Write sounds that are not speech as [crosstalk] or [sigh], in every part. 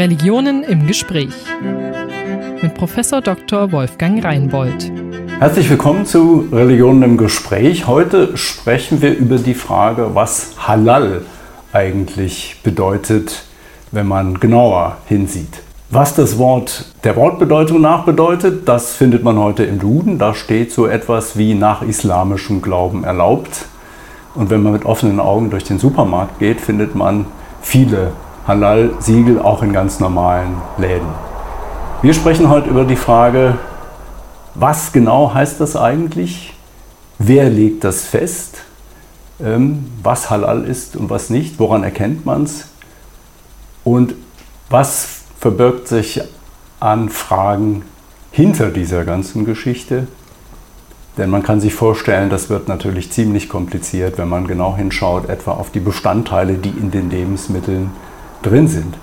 Religionen im Gespräch mit Professor Dr. Wolfgang Reinbold. Herzlich willkommen zu Religionen im Gespräch. Heute sprechen wir über die Frage, was Halal eigentlich bedeutet, wenn man genauer hinsieht. Was das Wort der Wortbedeutung nach bedeutet, das findet man heute im Duden. Da steht so etwas wie nach islamischem Glauben erlaubt. Und wenn man mit offenen Augen durch den Supermarkt geht, findet man viele Halal-Siegel auch in ganz normalen Läden. Wir sprechen heute über die Frage, was genau heißt das eigentlich? Wer legt das fest? Ähm, was Halal ist und was nicht? Woran erkennt man es? Und was verbirgt sich an Fragen hinter dieser ganzen Geschichte? Denn man kann sich vorstellen, das wird natürlich ziemlich kompliziert, wenn man genau hinschaut, etwa auf die Bestandteile, die in den Lebensmitteln drin sind.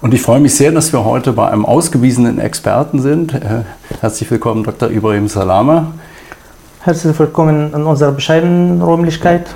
Und ich freue mich sehr, dass wir heute bei einem ausgewiesenen Experten sind. Äh, herzlich willkommen, Dr. Ibrahim Salama. Herzlich willkommen in unserer bescheidenen Räumlichkeit.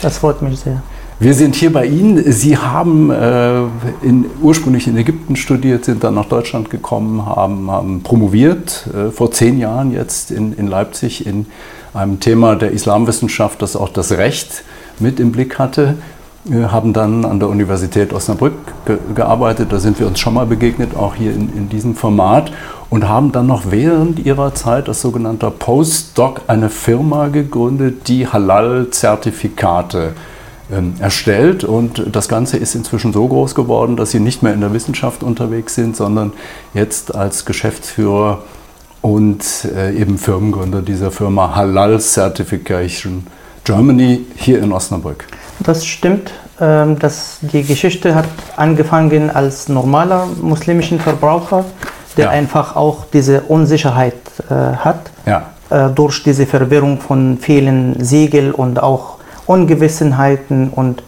Das freut mich sehr. Wir sind hier bei Ihnen. Sie haben äh, in, ursprünglich in Ägypten studiert, sind dann nach Deutschland gekommen, haben, haben promoviert, äh, vor zehn Jahren jetzt in, in Leipzig in einem Thema der Islamwissenschaft, das auch das Recht mit im Blick hatte. Wir haben dann an der Universität Osnabrück ge gearbeitet, da sind wir uns schon mal begegnet, auch hier in, in diesem Format, und haben dann noch während ihrer Zeit als sogenannter Postdoc eine Firma gegründet, die Halal-Zertifikate ähm, erstellt. Und das Ganze ist inzwischen so groß geworden, dass sie nicht mehr in der Wissenschaft unterwegs sind, sondern jetzt als Geschäftsführer und äh, eben Firmengründer dieser Firma Halal Certification Germany hier in Osnabrück. Das stimmt. Ähm, dass die Geschichte hat angefangen als normaler muslimischen Verbraucher, der ja. einfach auch diese Unsicherheit äh, hat. Ja. Äh, durch diese Verwirrung von vielen Siegel und auch Ungewissenheiten und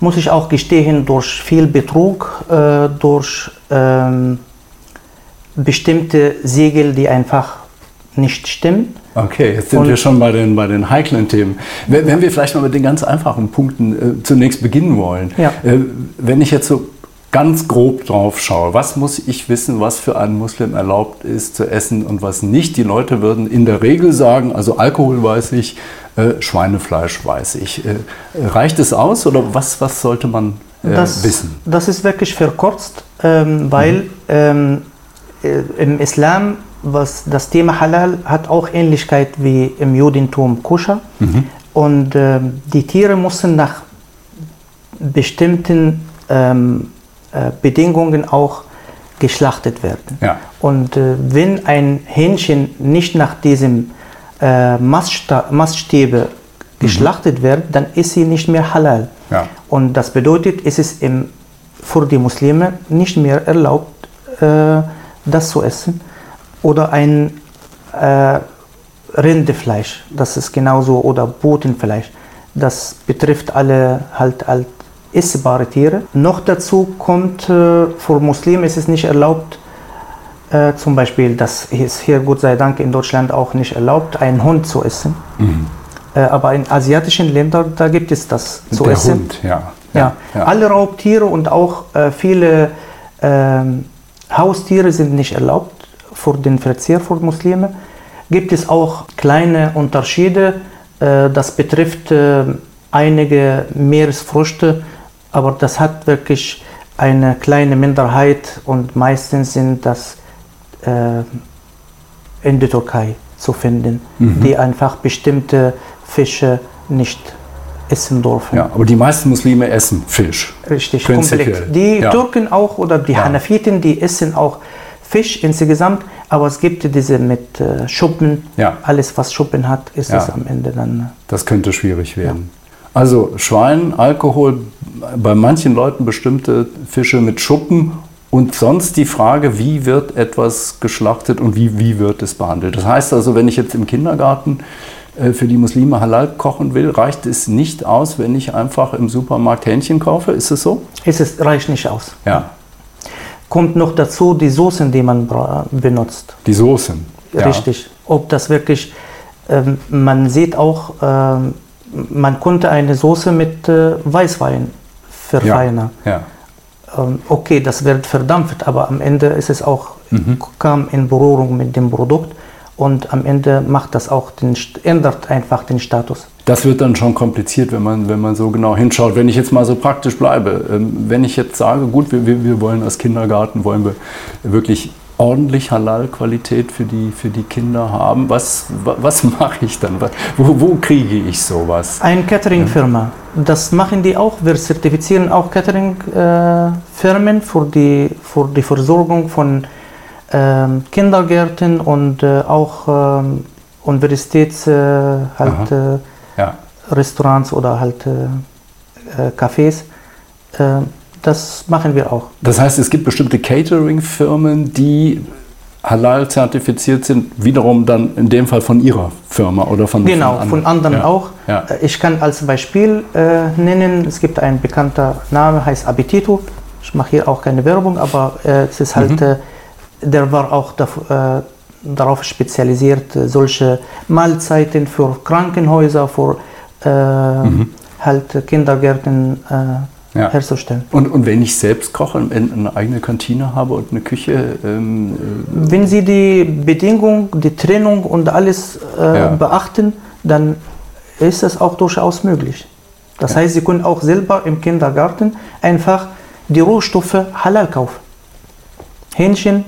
muss ich auch gestehen, durch viel Betrug, äh, durch ähm, bestimmte Siegel, die einfach nicht stimmen. Okay, jetzt sind und wir schon bei den, bei den heiklen Themen. Wenn, wenn, wir vielleicht mal mit den ganz einfachen Punkten äh, zunächst beginnen wollen. Ja. Äh, wenn ich jetzt so ganz grob drauf schaue, was muss ich wissen, was für einen Muslim erlaubt ist zu essen und was nicht? Die Leute würden in der Regel sagen, also Alkohol weiß ich, äh, Schweinefleisch weiß ich. Äh, reicht es aus oder was, was sollte man äh, das, wissen? Das ist wirklich verkürzt, ähm, weil mhm. ähm, äh, im Islam was das Thema Halal hat auch Ähnlichkeit wie im Judentum Kuscher. Mhm. Und äh, die Tiere müssen nach bestimmten ähm, äh, Bedingungen auch geschlachtet werden. Ja. Und äh, wenn ein Hähnchen nicht nach diesem äh, Maßstäbe geschlachtet mhm. wird, dann ist sie nicht mehr halal. Ja. Und das bedeutet, es ist im, für die Muslime nicht mehr erlaubt, äh, das zu essen. Oder ein äh, Rindefleisch, das ist genauso, oder Botenfleisch. Das betrifft alle halt, halt essbare Tiere. Noch dazu kommt, äh, für Muslime ist es nicht erlaubt, äh, zum Beispiel, das ist hier Gott sei Dank in Deutschland auch nicht erlaubt, einen Hund zu essen. Mhm. Äh, aber in asiatischen Ländern, da gibt es das zu Der essen. Hund, ja. Ja. ja. Alle Raubtiere und auch äh, viele ähm, Haustiere sind nicht erlaubt für den Verzehr für Muslime. Gibt es auch kleine Unterschiede. Äh, das betrifft äh, einige Meeresfrüchte, aber das hat wirklich eine kleine Minderheit und meistens sind das äh, in der Türkei zu finden, mhm. die einfach bestimmte Fische nicht essen dürfen. Ja, aber die meisten Muslime essen Fisch. Richtig, komplett. Die ja. Türken auch oder die ja. Hanafiten, die essen auch Fisch insgesamt, aber es gibt diese mit äh, Schuppen. Ja. Alles, was Schuppen hat, ist es am Ende dann. Äh, das könnte schwierig werden. Also Schwein, Alkohol, bei manchen Leuten bestimmte Fische mit Schuppen und sonst die Frage, wie wird etwas geschlachtet und wie, wie wird es behandelt. Das heißt also, wenn ich jetzt im Kindergarten äh, für die Muslime halal kochen will, reicht es nicht aus, wenn ich einfach im Supermarkt Hähnchen kaufe. Ist es so? Ist es reicht nicht aus. Ja. Kommt noch dazu die Soßen, die man benutzt. Die Soßen. Richtig. Ja. Ob das wirklich, ähm, man sieht auch, ähm, man konnte eine Soße mit äh, Weißwein verfeinern. Ja. ja. ähm, okay, das wird verdampft, aber am Ende ist es auch, mhm. kam in Berührung mit dem Produkt und am Ende macht das auch den, ändert einfach den Status. Das wird dann schon kompliziert, wenn man, wenn man so genau hinschaut. Wenn ich jetzt mal so praktisch bleibe, ähm, wenn ich jetzt sage, gut, wir, wir wollen als Kindergarten, wollen wir wirklich ordentlich Halal-Qualität für die, für die Kinder haben, was, was [laughs] mache ich dann? Wo, wo kriege ich sowas? Eine Catering-Firma. Das machen die auch. Wir zertifizieren auch Catering-Firmen äh, für, die, für die Versorgung von ähm, Kindergärten und äh, auch ähm, Universitäts äh, halt, äh, ja. Restaurants oder halt Cafés. das machen wir auch. Das heißt, es gibt bestimmte Catering-Firmen, die halal zertifiziert sind, wiederum dann in dem Fall von Ihrer Firma oder von Genau, von anderen, von anderen ja. auch. Ja. Ich kann als Beispiel äh, nennen, es gibt ein bekannter Name, heißt Appetito. Ich mache hier auch keine Werbung, aber äh, es ist halt mhm. äh, der war auch dafür, äh, darauf spezialisiert, äh, solche Mahlzeiten für Krankenhäuser, für äh, mhm. halt Kindergärten äh, ja. herzustellen. Und, und wenn ich selbst koche, eine eigene Kantine habe und eine Küche? Ähm, äh, wenn Sie die Bedingung, die Trennung und alles ja. beachten, dann ist das auch durchaus möglich. Das heißt, Sie können auch selber im Kindergarten einfach die Rohstoffe halal kaufen. Hähnchen,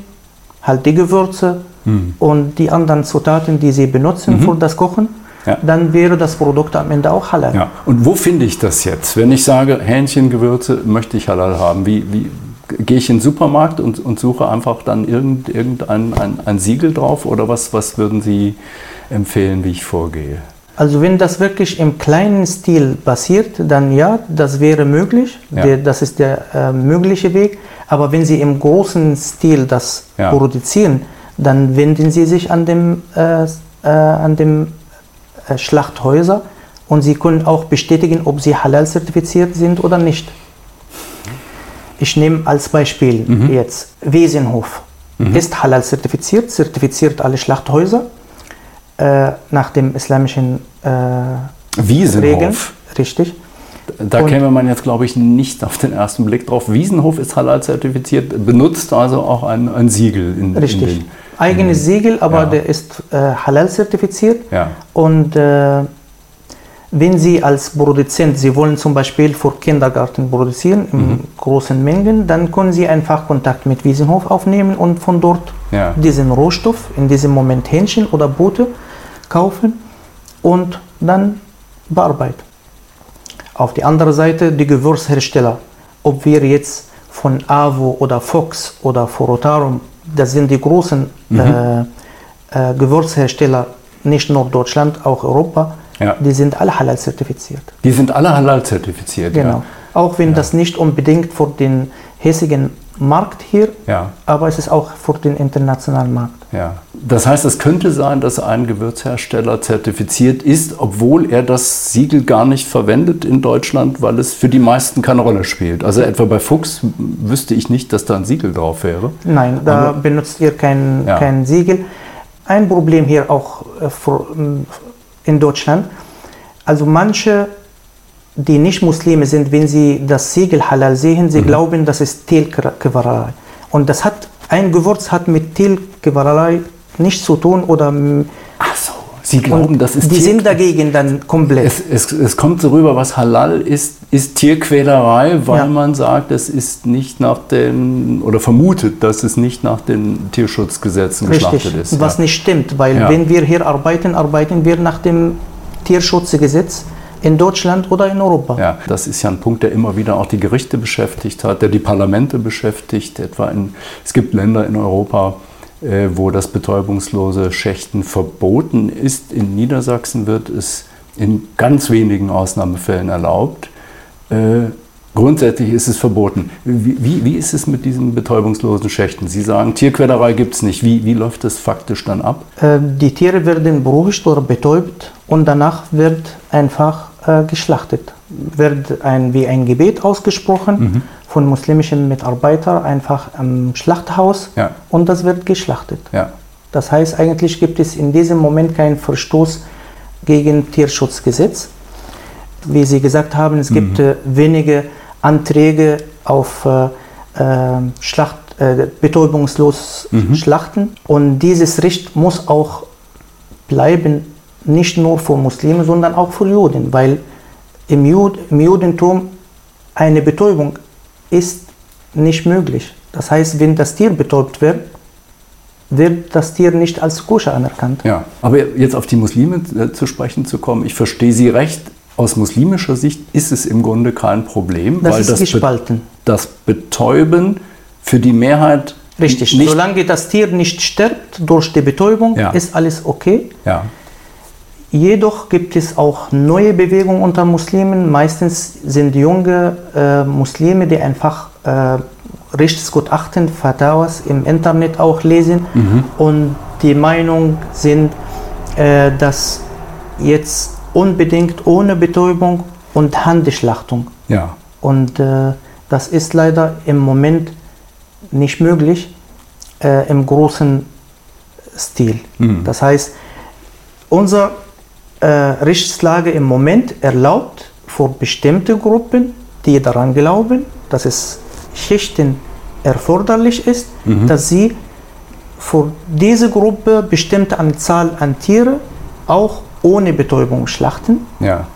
halt die Gewürze mhm. und die anderen Zutaten, die Sie benutzen mhm. für das Kochen, ja. dann wäre das Produkt am Ende auch halal. Ja. Und wo finde ich das jetzt? Wenn ich sage, Hähnchengewürze möchte ich halal haben, wie, wie gehe ich in den Supermarkt und, und suche einfach dann irgend, irgendein ein, ein Siegel drauf oder was, was würden Sie empfehlen, wie ich vorgehe? Also wenn das wirklich im kleinen Stil passiert, dann ja, das wäre möglich. Ja. Der, das ist der äh, mögliche Weg. Aber wenn Sie im großen Stil das ja. produzieren, dann wenden Sie sich an dem, äh, äh, an dem äh, Schlachthäuser und Sie können auch bestätigen, ob Sie halal zertifiziert sind oder nicht. Ich nehme als Beispiel mhm. jetzt Wesenhof. Mhm. Ist halal zertifiziert, zertifiziert alle Schlachthäuser äh, nach dem islamischen äh, Wiesenhof. Regeln. Richtig. Da und käme man jetzt, glaube ich, nicht auf den ersten Blick drauf. Wiesenhof ist halal zertifiziert, benutzt also auch ein, ein Siegel. In, Richtig. In den, Eigenes in Siegel, aber ja. der ist äh, halal zertifiziert. Ja. Und äh, wenn Sie als Produzent, Sie wollen zum Beispiel für Kindergarten produzieren in mhm. großen Mengen, dann können Sie einfach Kontakt mit Wiesenhof aufnehmen und von dort ja. diesen Rohstoff, in diesem Moment Hähnchen oder Boote, kaufen und dann bearbeiten. Auf die andere Seite die Gewürzhersteller. Ob wir jetzt von AWO oder Fox oder Forotarum, das sind die großen mhm. äh, äh, Gewürzhersteller, nicht nur Deutschland, auch Europa, ja. die sind alle halal zertifiziert. Die sind alle halal zertifiziert, genau. Ja. Auch wenn ja. das nicht unbedingt für den hiesigen Markt hier, ja. aber es ist auch für den internationalen Markt. Ja. Das heißt, es könnte sein, dass ein Gewürzhersteller zertifiziert ist, obwohl er das Siegel gar nicht verwendet in Deutschland, weil es für die meisten keine Rolle spielt. Also etwa bei Fuchs wüsste ich nicht, dass da ein Siegel drauf wäre. Nein, da aber, benutzt ihr kein, ja. kein Siegel. Ein Problem hier auch äh, in Deutschland, also manche die nicht Muslime sind, wenn sie das Siegel halal sehen, sie mhm. glauben, das ist Tierquälerei. Und das hat, ein Gewürz hat mit Tierquälerei nichts zu tun oder. Ach so, sie glauben, das ist Die Tier sind dagegen dann komplett. Es, es, es, kommt so rüber, was halal ist, ist Tierquälerei, weil ja. man sagt, es ist nicht nach den, oder vermutet, dass es nicht nach den Tierschutzgesetzen Richtig. geschlachtet ist. Was ja. nicht stimmt, weil ja. wenn wir hier arbeiten, arbeiten wir nach dem Tierschutzgesetz in Deutschland oder in Europa. Ja, das ist ja ein Punkt, der immer wieder auch die Gerichte beschäftigt hat, der die Parlamente beschäftigt. Etwa in, es gibt Länder in Europa, äh, wo das betäubungslose Schächten verboten ist. In Niedersachsen wird es in ganz wenigen Ausnahmefällen erlaubt. Äh, Grundsätzlich ist es verboten. Wie, wie, wie, ist es mit diesen betäubungslosen Schächten? Sie sagen, Tierquälerei gibt es nicht. Wie, wie läuft das faktisch dann ab? Äh, die Tiere werden beruhigt oder betäubt und danach wird einfach äh, geschlachtet. Wird ein, wie ein Gebet ausgesprochen mhm. von muslimischen Mitarbeitern einfach am Schlachthaus ja. und das wird geschlachtet. Ja. Das heißt, eigentlich gibt es in diesem Moment keinen Verstoß gegen Tierschutzgesetz. Wie Sie gesagt haben, es gibt mhm. äh, wenige Anträge auf äh, äh, Schlacht, äh, betäubungslos mhm. schlachten. Und dieses Recht muss auch bleiben, nicht nur für Muslime, sondern auch für Juden, weil im, Jud im Judentum eine Betäubung ist nicht möglich. Das heißt, wenn das Tier betäubt wird, wird das Tier nicht als koscher anerkannt. Ja, aber jetzt auf die Muslime äh, zu sprechen zu kommen, ich verstehe Sie recht. Aus muslimischer Sicht ist es im Grunde kein Problem, das weil das, gespalten. Be das Betäuben für die Mehrheit Richtig, nicht solange das Tier nicht stirbt durch die Betäubung, ja. ist alles okay. Ja. Jedoch gibt es auch neue Bewegungen unter Muslimen. Meistens sind junge äh, Muslime, die einfach äh, Rechtsgutachten, Fatawas im Internet auch lesen mhm. und die Meinung sind, äh, dass jetzt unbedingt ohne Betäubung und Handschlachtung. Ja. Und äh, das ist leider im Moment nicht möglich äh, im großen Stil. Mhm. Das heißt, unsere äh, Rechtslage im Moment erlaubt für bestimmte Gruppen, die daran glauben, dass es Schichten erforderlich ist, mhm. dass sie für diese Gruppe bestimmte Anzahl an Tiere auch ohne Betäubung schlachten. Ja.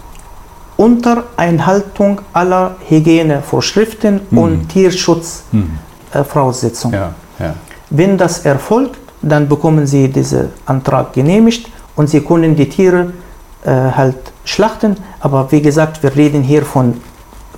Unter Einhaltung aller Hygienevorschriften mhm. und Tierschutzvoraussetzungen. Mhm. Äh, ja. Ja. Wenn das erfolgt, dann bekommen sie diesen Antrag genehmigt und sie können die Tiere halt schlachten. Aber wie gesagt, wir reden hier von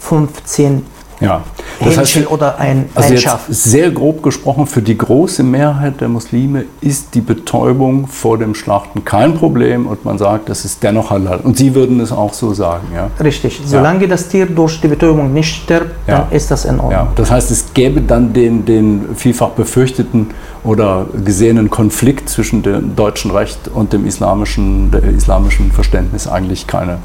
15 ja. Das Hähnchen heißt, oder ein, also ein Schaf. Sehr grob gesprochen, für die große Mehrheit der Muslime ist die Betäubung vor dem Schlachten kein Problem und man sagt, das ist dennoch halal. Und Sie würden es auch so sagen, ja? Richtig. Solange ja. das Tier durch die Betäubung nicht stirbt, ja. dann ist das in Ordnung. Ja. Das heißt, es gäbe dann den, den vielfach befürchteten oder gesehenen Konflikt zwischen dem deutschen Recht und dem islamischen, der islamischen Verständnis eigentlich keine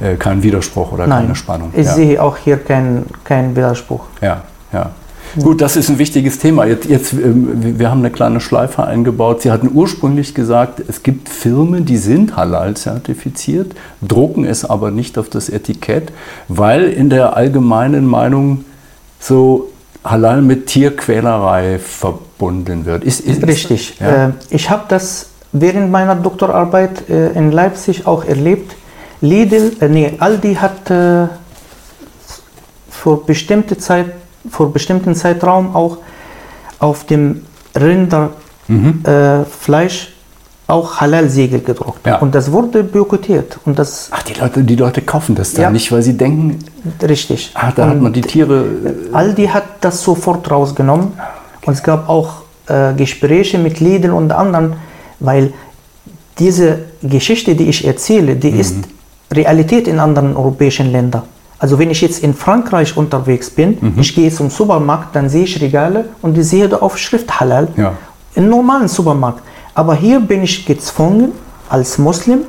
äh, kein Widerspruch oder Nein, keine Spannung. Ich ja. sehe auch hier keinen kein Widerspruch. Ja, ja. Gut, das ist ein wichtiges Thema. Jetzt, jetzt, ähm, wir haben eine kleine Schleife eingebaut. Sie hatten ursprünglich gesagt, es gibt Firmen, die sind halal zertifiziert, drucken es aber nicht auf das Etikett, weil in der allgemeinen Meinung so halal mit Tierquälerei verbunden wird. Ist, ist Richtig. Ja? Äh, ich habe das während meiner Doktorarbeit äh, in Leipzig auch erlebt. Lidl, äh, nee, Aldi hat äh, für bestimmte Zeit, für bestimmten Zeitraum auch auf dem Rinderfleisch mhm. äh, auch Halal-Siegel gedruckt. Ja. Und das wurde boykottiert. Und das Ach, die Leute, die Leute kaufen das dann ja. nicht, weil sie denken. Richtig. Ach, da und hat man die Tiere. Äh, Aldi hat das sofort rausgenommen. Ah, okay. Und es gab auch äh, Gespräche mit Lidl und anderen, weil diese Geschichte, die ich erzähle, die mhm. ist Realität in anderen europäischen Ländern. Also wenn ich jetzt in Frankreich unterwegs bin, mhm. ich gehe zum Supermarkt, dann sehe ich Regale und ich sehe da auf Schrift Halal. Ja. Im normalen Supermarkt. Aber hier bin ich gezwungen, als Muslim,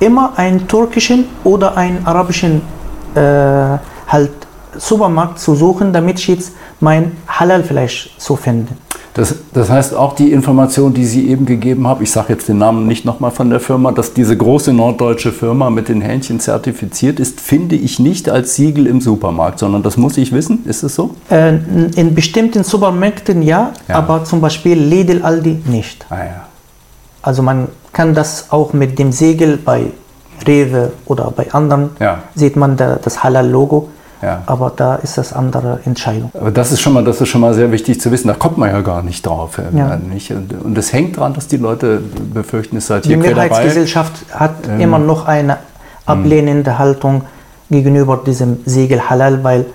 immer einen türkischen oder einen arabischen äh, halt Supermarkt zu suchen, damit ich jetzt mein Halal-Fleisch zu finden. Das, das, heißt, auch die Information, die Sie eben gegeben haben, ich sage jetzt den Namen nicht nochmal von der Firma, dass diese große norddeutsche Firma mit den Hähnchen zertifiziert ist, finde ich nicht als Siegel im Supermarkt, sondern das muss ich wissen. Ist es so? Äh, in bestimmten Supermärkten ja, ja, aber zum Beispiel Lidl, Aldi nicht. Ah, ja. Also man kann das auch mit dem Siegel bei Rewe oder bei anderen, ja. sieht man da, das Halal-Logo. Ja. Aber da ist das andere Entscheidung. Aber das ist schon mal, das ist schon mal sehr wichtig zu wissen. Da kommt man ja gar nicht drauf. Ja. Nicht? Und es hängt daran, dass die Leute befürchten, es sei Die Mehrheitsgesellschaft hat ähm, immer noch eine ablehnende mh. Haltung gegenüber diesem Siegel Halal, weil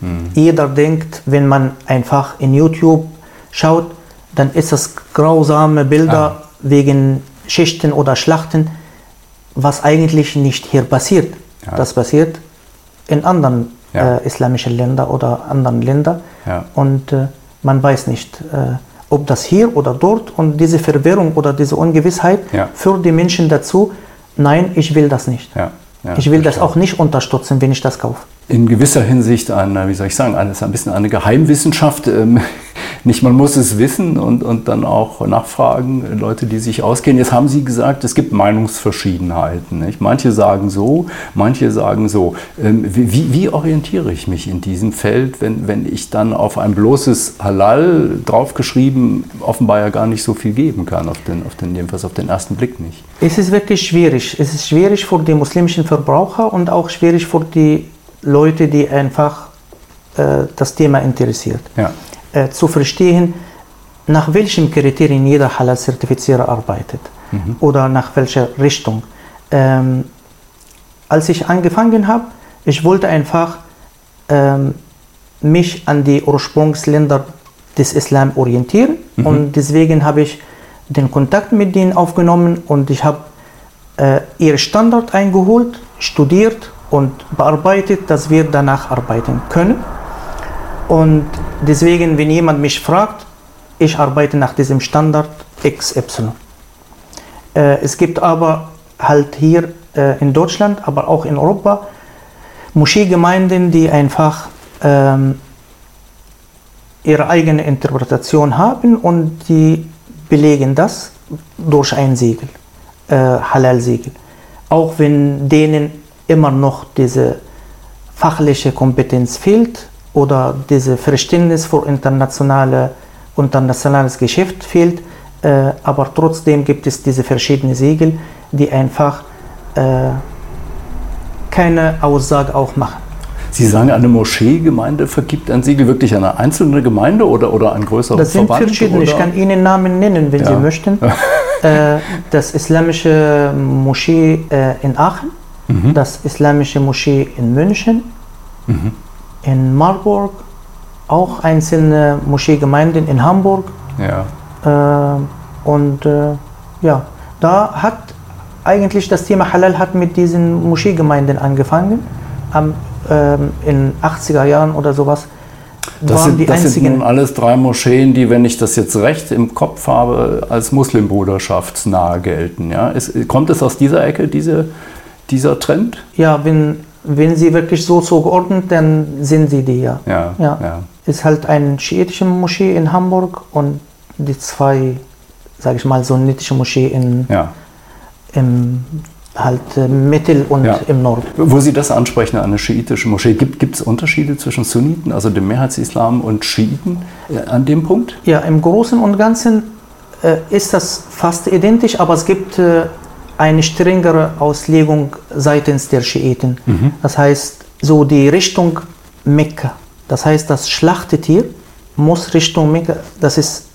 mh. jeder denkt, wenn man einfach in YouTube schaut, dann ist das grausame Bilder ah. wegen Schichten oder Schlachten, was eigentlich nicht hier passiert. Ja. Das passiert in anderen ja. äh, islamischen Ländern oder anderen Ländern. Ja. Und äh, man weiß nicht, äh, ob das hier oder dort. Und diese Verwirrung oder diese Ungewissheit ja. führt die Menschen dazu, nein, ich will das nicht. ich will das auch nicht unterstützen, wenn ich das kaufe. In gewisser Hinsicht eine, wie soll ich sagen, eine, ist ein bisschen eine Geheimwissenschaft. Ähm, [laughs] nicht, man muss es wissen und, und dann auch nachfragen, Leute, die sich auskennen. Jetzt haben Sie gesagt, es gibt Meinungsverschiedenheiten. Nicht? Manche sagen so, manche sagen so. Ähm, wie, wie orientiere ich mich in diesem Feld, wenn, wenn ich dann auf ein bloßes Halal draufgeschrieben offenbar ja gar nicht so viel geben kann, auf den, auf den, jedenfalls auf den ersten Blick nicht? Es ist wirklich schwierig. Es ist schwierig für die muslimischen Verbraucher und auch schwierig für die Leute, die einfach äh, das Thema interessiert. Ja. Äh, zu verstehen, nach welchen Kriterien jeder Halal-Zertifizierer arbeitet mhm. oder nach welcher Richtung. Ähm, als ich angefangen habe, ich wollte einfach ähm, mich an die Ursprungsländer des Islam orientieren mhm. und deswegen habe ich den Kontakt mit denen aufgenommen und ich habe äh, ihre Standard eingeholt, studiert und bearbeitet, dass wir danach arbeiten können. Und deswegen, wenn jemand mich fragt, ich arbeite nach diesem Standard XY. Äh, es gibt aber halt hier äh, in Deutschland, aber auch in Europa Moscheegemeinden, die einfach ähm, ihre eigene Interpretation haben und die belegen das durch ein Siegel, äh, Halal-Siegel. Auch wenn denen immer noch diese fachliche Kompetenz fehlt oder diese Verständnis für internationale, internationales Geschäft fehlt, äh, aber trotzdem gibt es diese verschiedenen Siegel, die einfach äh, keine Aussage auch machen. Sie sagen, eine Moscheegemeinde vergibt ein Siegel wirklich an eine einzelne Gemeinde oder, oder ein größerer Das sind Verband, verschiedene. Oder? Ich kann Ihnen Namen nennen, wenn ja. Sie möchten. [laughs] äh, das islamische Moschee äh, in Aachen, mhm. das islamische Moschee in München, mhm. in Marburg, auch einzelne Moscheegemeinden in Hamburg. Ja. Äh, und äh, ja, da hat eigentlich das Thema Halal hat mit diesen Moscheegemeinden angefangen. Am ähm, in 80er Jahren oder sowas. Das, sind, das sind, nun alles drei Moscheen, die, wenn ich das jetzt recht im Kopf habe, als Muslimbruderschaftsnah gelten. Ja? Ist, kommt es aus dieser Ecke, diese, dieser Trend? Ja, wenn, wenn sie wirklich so zugeordnet, dann sind sie die ja. Ja, ja. ja. Ist halt ein schiitische Moschee in Hamburg und die zwei, sage ich mal, sunnitische Moschee in, ja. im halt äh, Mittel und ja. im Norden. Wo Sie das ansprechen, eine schiitische Moschee, gibt es Unterschiede zwischen Sunniten, also dem Mehrheitsislam und Schiiten äh, an dem Punkt? Ja, im Großen und Ganzen äh, ist das fast identisch, aber es gibt äh, eine strengere Auslegung seitens der Schiiten. Mhm. Das heißt, so die Richtung Mekka, das heißt, das Schlachtetier muss Richtung Mekka, das ist,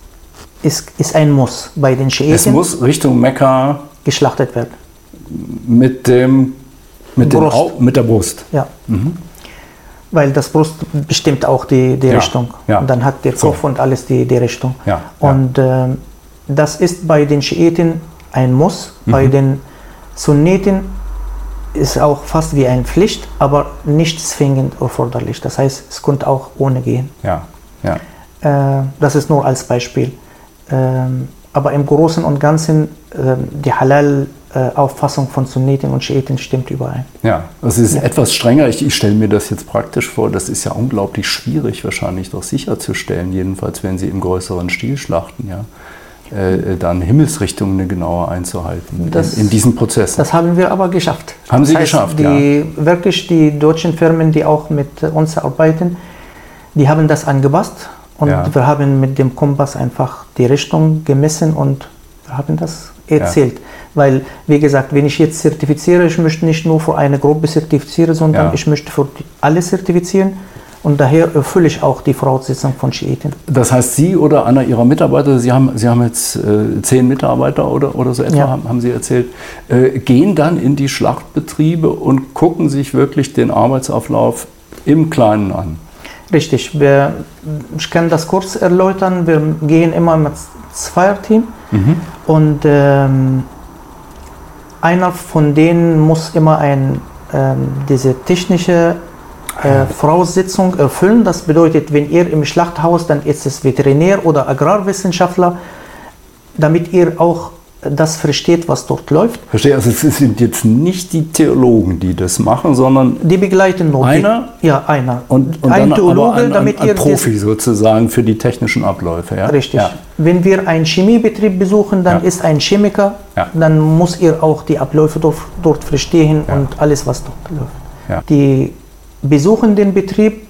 ist, ist ein Muss bei den Schiiten. Es muss Richtung Mekka geschlachtet werden mit, dem, mit, Brust. Au, mit der Brust. Ja. Mhm. Weil das Brust bestimmt auch die, die ja. Richtung. Ja. Und dann hat der Kopf so. und alles die, die Richtung. Ja. Und äh, das ist bei den Schiiten ein Muss, mhm. bei den Sunniten ist auch fast wie eine Pflicht, aber nicht zwingend erforderlich. Das heißt, es könnte auch ohne gehen. Ja. Ja. Äh, das ist nur als Beispiel. Ähm, aber im Großen und Ganzen, äh, die Halal äh, Auffassung von Sunniten und Schiiten stimmt überein. Ja, es ist ja. etwas strenger. Ich, ich stelle mir das jetzt praktisch vor. Das ist ja unglaublich schwierig, wahrscheinlich doch sicherzustellen, jedenfalls wenn Sie im größeren Stil schlachten, ja. Äh, dann Himmelsrichtungen genauer einzuhalten das, in, in diesem Prozess. Das haben wir aber geschafft. Haben Sie das heißt, geschafft, die, ja. Wirklich die deutschen Firmen, die auch mit uns arbeiten, die haben das angepasst und ja. wir haben mit dem Kompass einfach die Richtung gemessen und haben das erzählt. Ja. Weil, wie gesagt, wenn ich jetzt zertifiziere, ich möchte nicht nur für eine Gruppe zertifizieren, sondern ja. ich möchte für alle zertifizieren. Und daher erfülle ich auch die Voraussetzungen von Schiiten. Das heißt, Sie oder einer Ihrer Mitarbeiter, Sie haben, Sie haben jetzt äh, zehn Mitarbeiter oder, oder so etwa, ja. haben, haben, Sie erzählt, äh, gehen dann in die Schlachtbetriebe und gucken sich wirklich den Arbeitsauflauf im Kleinen an. Richtig. Wir, ich kann das kurz erläutern. Wir gehen immer mit Zweierteam mhm. und ähm, einer von denen muss immer ein, ähm, diese technische äh, Voraussetzung erfüllen. Das bedeutet, wenn ihr im Schlachthaus, dann ist es Veterinär oder Agrarwissenschaftler, damit ihr auch das versteht, was dort läuft. Verstehe, also es sind jetzt nicht die Theologen, die das machen, sondern die begleiten nur einer. Die, ja, einer. Und, und ein Theologe, ein, ein, damit ein, ein Profi sozusagen für die technischen Abläufe. Ja? Richtig. Ja. Wenn wir einen Chemiebetrieb besuchen, dann ja. ist ein Chemiker, dann muss er auch die Abläufe dort, dort verstehen und alles, was dort läuft. Die besuchen den Betrieb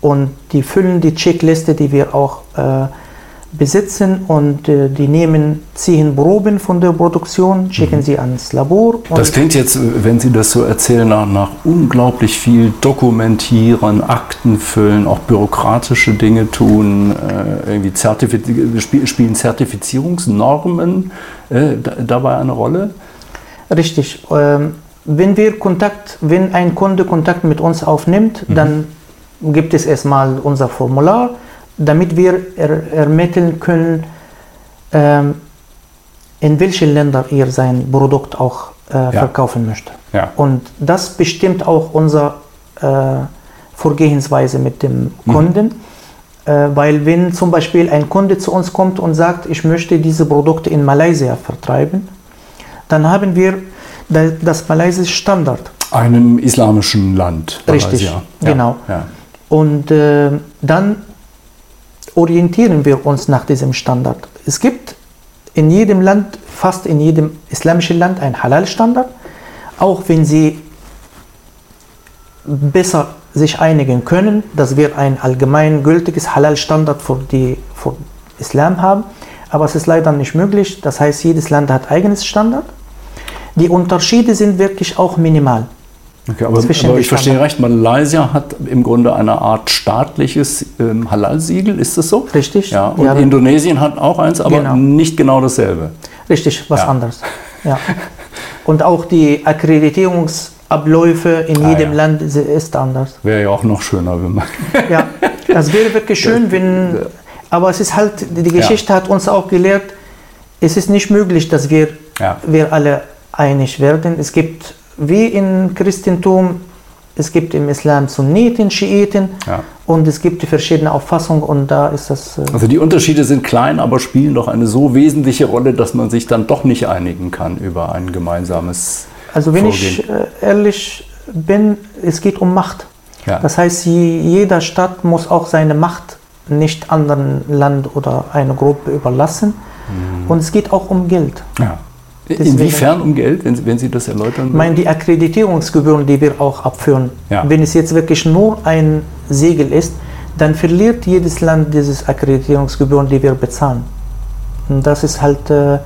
und die füllen die Checkliste, die wir auch äh, besitzen und äh, die nehmen, ziehen Proben von der Produktion, schicken mhm. sie ans Labor. Das klingt jetzt, wenn Sie das so erzählen, nach, nach, unglaublich viel Dokumentieren, Akten füllen, auch bürokratische Dinge tun, äh, irgendwie Zertifiz spielen Zertifizierungsnormen äh, dabei eine Rolle? Richtig. Ähm, wenn wir Kontakt, wenn ein Kunde Kontakt mit uns aufnimmt, mhm. dann gibt es erstmal unser Formular damit wir er, ermitteln können, ähm, in welchen Ländern ihr sein Produkt auch äh, ja. verkaufen möchte. Ja. Und das bestimmt auch unsere äh, Vorgehensweise mit dem mhm. Kunden. Mhm. Äh, weil wenn zum Beispiel ein Kunde zu uns kommt und sagt, ich möchte diese Produkte in Malaysia vertreiben, dann haben wir das malaysische Standard. Einem islamischen Land. Richtig, ja. genau. Ja. Und äh, dann orientieren wir uns nach diesem Standard. Es gibt in jedem Land, fast in jedem islamischen Land, einen Halal-Standard, auch wenn sie besser sich einigen können, dass wir ein allgemein gültiges Halal-Standard für, die, für Islam haben. Aber es ist leider nicht möglich. Das heißt, jedes Land hat eigenes Standard. Die Unterschiede sind wirklich auch minimal. Okay, aber, aber ich verstehe recht, Malaysia hat im Grunde eine Art staatliches ähm, Halal-Siegel, ist das so? Richtig. Ja, und ja, Indonesien hat auch eins, aber genau. nicht genau dasselbe. Richtig, was ja. anderes. Ja. [laughs] Und auch die Akkreditierungsabläufe in ah, jedem ja. Land ist anders. Wäre ja auch noch schöner, wenn man. ja, [laughs] das wäre wirklich schön, wenn. Aber es ist halt, die Geschichte hat uns auch gelehrt, es ist nicht möglich, dass wir, wir alle einig werden. Es gibt wie im Christentum, es gibt im Islam Sunniten, Schiiten ja. und es gibt die verschiedenen Auffassungen und da ist das. Äh also die Unterschiede sind klein, aber spielen doch eine so wesentliche Rolle, dass man sich dann doch nicht einigen kann über ein gemeinsames. Also wenn Vorgehen. ich äh, ehrlich bin, es geht um Macht. Ja. Das heißt, jeder Staat muss auch seine Macht nicht anderen Land oder einer Gruppe überlassen. Mhm. Und es geht auch um Geld. Ja. Deswegen, Inwiefern um Geld, wenn Sie, wenn Sie das erläutern? Ich meine, die Akkreditierungsgebühren, die wir auch abführen, ja. wenn es jetzt wirklich nur ein Siegel ist, dann verliert jedes Land diese Akkreditierungsgebühren, die wir bezahlen. Und das ist halt. Äh, äh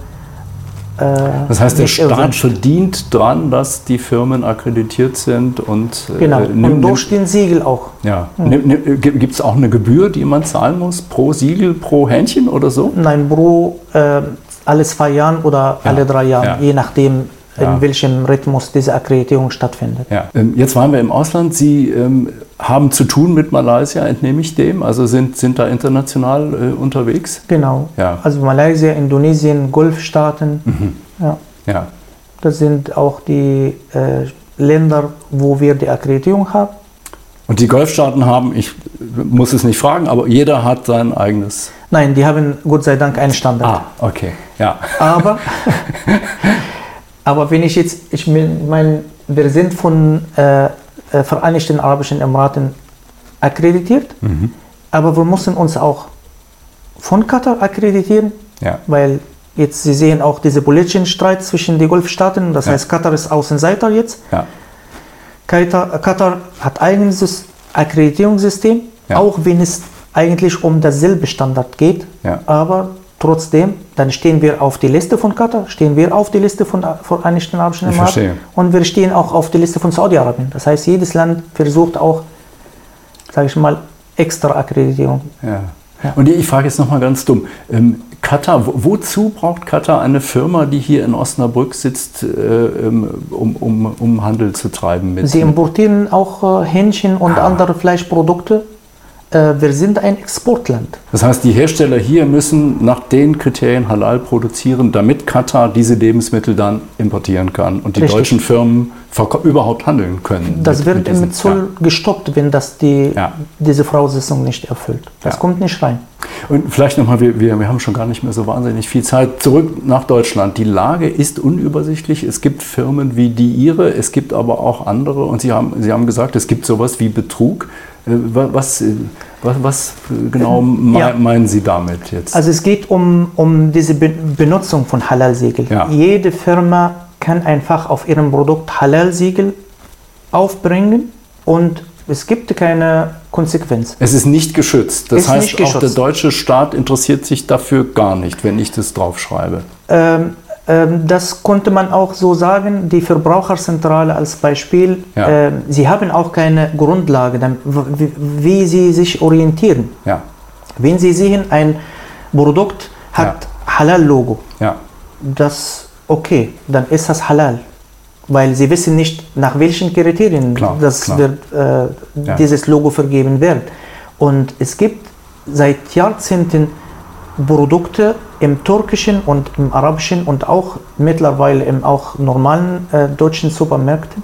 das heißt, der Staat erwünscht. verdient daran, dass die Firmen akkreditiert sind und. Äh, genau, und durch den Siegel auch. Ja. Mhm. Gibt es auch eine Gebühr, die man zahlen muss pro Siegel, pro Hähnchen oder so? Nein, pro äh, alle zwei Jahren oder ja. alle drei Jahre, ja. je nachdem, in welchem Rhythmus diese Akkreditierung stattfindet. Ja. Ähm, jetzt waren wir im Ausland. Sie ähm, haben zu tun mit Malaysia, entnehme ich dem? Also sind, sind da international äh, unterwegs? Genau. Ja. Also Malaysia, Indonesien, Golfstaaten. Mhm. Ja. ja. Das sind auch die äh, Länder, wo wir die Akkreditierung haben. Und die Golfstaaten haben, ich muss es nicht fragen, aber jeder hat sein eigenes. Nein, die haben Gott sei Dank einen Standard. Ah, okay, ja. Aber, [laughs] aber wenn ich jetzt, ich meine, wir sind von äh, äh, Vereinigten Arabischen Emiraten akkreditiert, mhm. aber wir müssen uns auch von Katar akkreditieren, ja. weil jetzt Sie sehen auch diese politischen Streit zwischen den Golfstaaten, das ja. heißt Katar ist Außenseiter jetzt. Ja. Katar, Katar hat eigenes Akkreditierungssystem, auch wenn es eigentlich um dasselbe Standard geht, aber trotzdem, dann stehen wir auf die Liste von Katar, stehen wir auf die Liste von Vereinigten Arabischen Emiraten und wir stehen auch auf die Liste von Saudi-Arabien. Das heißt, jedes Land versucht auch, sage ich mal, extra Akkreditierung. Ja. Ja. Und ich frage jetzt nochmal ganz dumm. Ähm, Katar, wozu braucht Katar eine Firma, die hier in Osnabrück sitzt, äh, ähm, um, um, um Handel zu treiben? Mit Sie importieren auch äh, Hähnchen und ah. andere Fleischprodukte wir sind ein Exportland. Das heißt, die Hersteller hier müssen nach den Kriterien halal produzieren, damit Katar diese Lebensmittel dann importieren kann und die Richtig. deutschen Firmen überhaupt handeln können. Das mit, wird mit im Zoll ja. gestoppt, wenn das die, ja. diese Voraussetzung nicht erfüllt. Das ja. kommt nicht rein. Und vielleicht nochmal, wir, wir, wir haben schon gar nicht mehr so wahnsinnig viel Zeit. Zurück nach Deutschland. Die Lage ist unübersichtlich. Es gibt Firmen wie die Ihre, es gibt aber auch andere. Und Sie haben, Sie haben gesagt, es gibt sowas wie Betrug. Äh, was, äh, was, was genau ja. meinen Sie damit jetzt? Also es geht um, um diese Benutzung von Halal-Siegel. Ja. Jede Firma kann einfach auf ihrem Produkt Halal-Siegel aufbringen und es gibt keine Konsequenz. Es ist nicht geschützt. Das ist heißt, auch der deutsche Staat interessiert sich dafür gar nicht, wenn ich das draufschreibe. Ähm, ähm, das konnte man auch so sagen. Die Verbraucherzentrale als Beispiel, ja. äh, sie haben auch keine Grundlage, wie, wie sie sich orientieren. Ja. Wenn sie sehen, ein Produkt hat ja. Halal-Logo, das okay, dann ist das Halal weil sie wissen nicht, nach welchen Kriterien klar, das klar. Wird, äh, dieses Logo vergeben wird. Und es gibt seit Jahrzehnten Produkte im türkischen und im arabischen und auch mittlerweile im auch normalen äh, deutschen Supermärkten,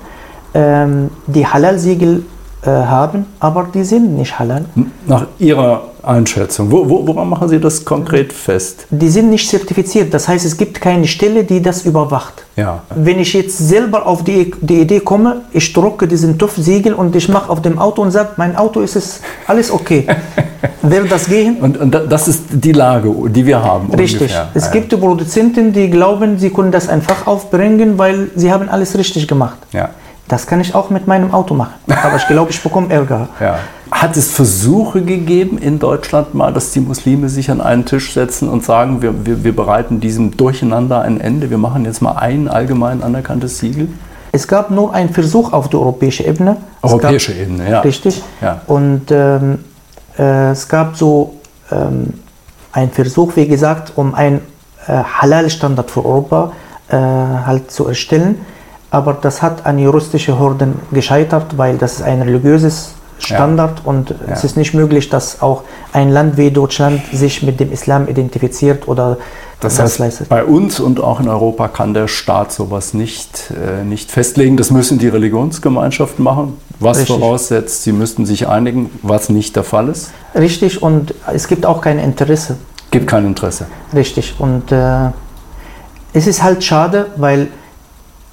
ähm, die Halal-Siegel äh, haben, aber die sind nicht halal. Nach Ihrer Einschätzung, wo, wo, woran machen Sie das konkret fest? Die sind nicht zertifiziert, das heißt, es gibt keine Stelle, die das überwacht. Ja. Wenn ich jetzt selber auf die, die Idee komme, ich drucke diesen TÜV-Siegel und ich mache auf dem Auto und sage, mein Auto ist es alles okay. [laughs] Wird das gehen? Und, und, das ist die Lage, die wir haben. Richtig. Ungefähr. Es gibt Produzenten, die glauben, sie können das einfach aufbringen, weil sie haben alles richtig gemacht. Ja. Das kann ich auch mit meinem Auto machen. Aber ich glaube, ich bekomme Ärger. Ja. Hat es Versuche gegeben in Deutschland mal, dass die Muslime sich an einen Tisch setzen und sagen, wir, wir, wir bereiten diesem Durcheinander ein Ende, wir machen jetzt mal ein allgemein anerkanntes Siegel? Es gab nur einen Versuch auf der europäischen Ebene. Europäische gab, Ebene, ja. Richtig. Ja. Und ähm, äh, es gab so ähm, einen Versuch, wie gesagt, um einen äh, Halal-Standard für Europa äh, halt zu erstellen aber das hat an juristische Hürden gescheitert, weil das ist ein religiöses Standard ja. und ja. es ist nicht möglich, dass auch ein Land wie Deutschland sich mit dem Islam identifiziert oder das, heißt, leistet. Bei uns und auch in Europa kann der Staat sowas nicht, äh, nicht festlegen. Das müssen die Religionsgemeinschaften machen, was Richtig. voraussetzt, sie müssten sich einigen, was nicht der Fall ist. Richtig, und es gibt auch kein Interesse. Gibt kein Interesse. Richtig, und äh, es ist halt schade, weil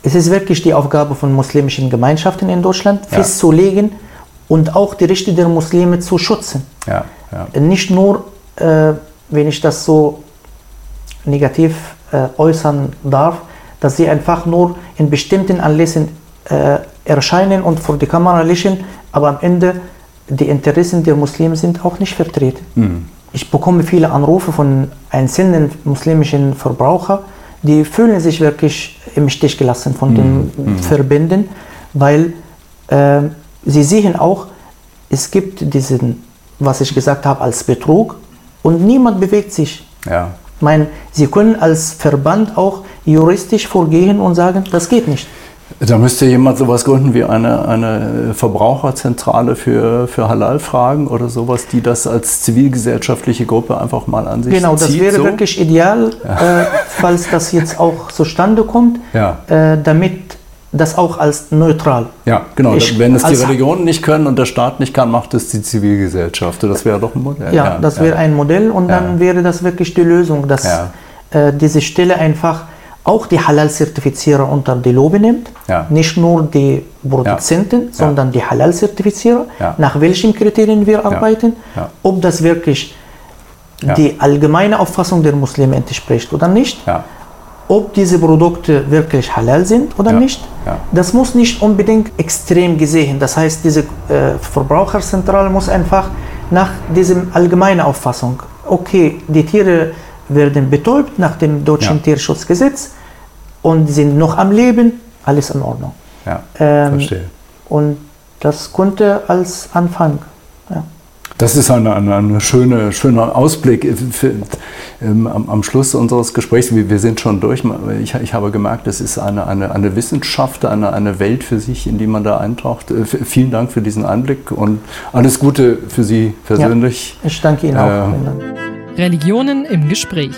es ist wirklich die Aufgabe von muslimischen Gemeinschaften in Deutschland, ja. festzulegen und auch die Rechte der Muslime zu schützen. Ja, ja. Nicht nur, äh, wenn ich das so negativ äh, äußern darf, dass sie einfach nur in bestimmten Anlässen äh, erscheinen und vor die Kamera lächeln, aber am Ende die Interessen der Muslime sind auch nicht vertreten. Mhm. Ich bekomme viele Anrufe von einzelnen muslimischen Verbrauchern, die fühlen sich wirklich im Stich gelassen von den mhm. Verbänden, weil äh, sie sehen auch, es gibt diesen, was ich gesagt habe, als Betrug und niemand bewegt sich. Ja. Ich meine, sie können als Verband auch juristisch vorgehen und sagen, das geht nicht. Da müsste jemand sowas gründen wie eine, eine Verbraucherzentrale für, für Halal-Fragen oder sowas, die das als zivilgesellschaftliche Gruppe einfach mal an sich Genau, das zieht, wäre so. wirklich ideal, [laughs] ja. äh, falls das jetzt auch zustande kommt, ja. äh, damit das auch als neutral. Ja, genau. Ich, Wenn es die Religionen nicht können und der Staat nicht kann, macht es die Zivilgesellschaft. Das wäre doch ein Modell. Ja, ja das wäre ein Modell und dann wäre das wirklich die Lösung, dass äh, diese Stelle einfach auch die Halal-Zertifizierer unter die Lobe nimmt. Ja. Nicht nur die Produzenten, ja. sondern die Halal-Zertifizierer, nach welchen Kriterien wir arbeiten, ob das wirklich die allgemeine Auffassung der Muslime entspricht oder nicht, ob diese Produkte wirklich halal sind oder nicht. Das muss nicht unbedingt extrem gesehen. Das heißt, diese äh, Verbraucherzentrale muss einfach nach diesem allgemeinen Auffassung, okay, die Tiere werden betäubt nach dem deutschen ja. Tierschutzgesetz und sind noch am Leben, alles in Ordnung. Ja, ähm, verstehe. Und das konnte als Anfang. Ja. Das ist ein eine, eine schöne, schöner Ausblick für, ähm, am, am, Schluss unseres Gesprächs. Wir, wir sind schon durch. Ich, ich, habe gemerkt, es ist eine, eine, eine Wissenschaft, eine, eine Welt für sich, in die man da eintaucht. Äh, vielen Dank für diesen Einblick und alles Gute für Sie persönlich. Ja, ich danke Ihnen auch. Äh, Religionen im Gespräch.